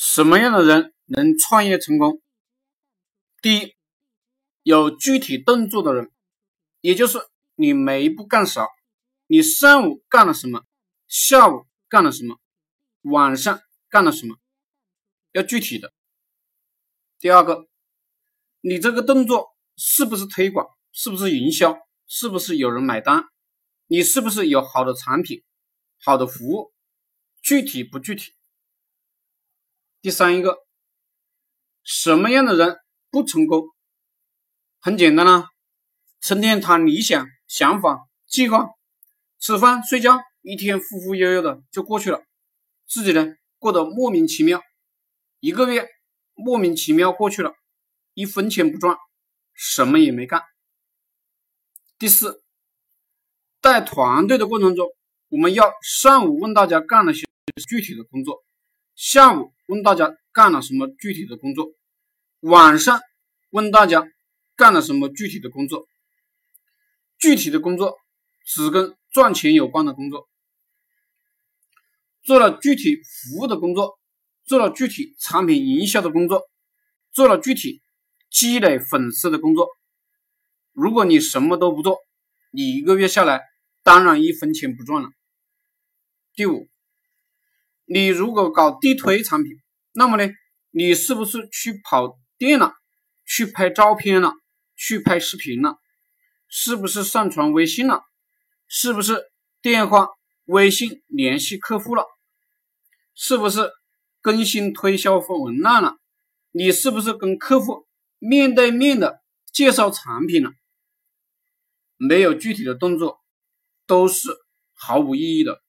什么样的人能创业成功？第一，有具体动作的人，也就是你每一步干啥，你上午干了什么，下午干了什么，晚上干了什么，要具体的。第二个，你这个动作是不是推广，是不是营销，是不是有人买单，你是不是有好的产品，好的服务，具体不具体？第三一个，什么样的人不成功？很简单啦，成天谈理想、想法、计划，吃饭睡觉，一天忽忽悠悠的就过去了，自己呢过得莫名其妙，一个月莫名其妙过去了，一分钱不赚，什么也没干。第四，带团队的过程中，我们要上午问大家干了些具体的工作。下午问大家干了什么具体的工作，晚上问大家干了什么具体的工作。具体的工作只跟赚钱有关的工作，做了具体服务的工作，做了具体产品营销的工作，做了具体积累粉丝的工作。如果你什么都不做，你一个月下来当然一分钱不赚了。第五。你如果搞地推产品，那么呢，你是不是去跑店了，去拍照片了，去拍视频了，是不是上传微信了，是不是电话、微信联系客户了，是不是更新推销文案了，你是不是跟客户面对面的介绍产品了？没有具体的动作，都是毫无意义的。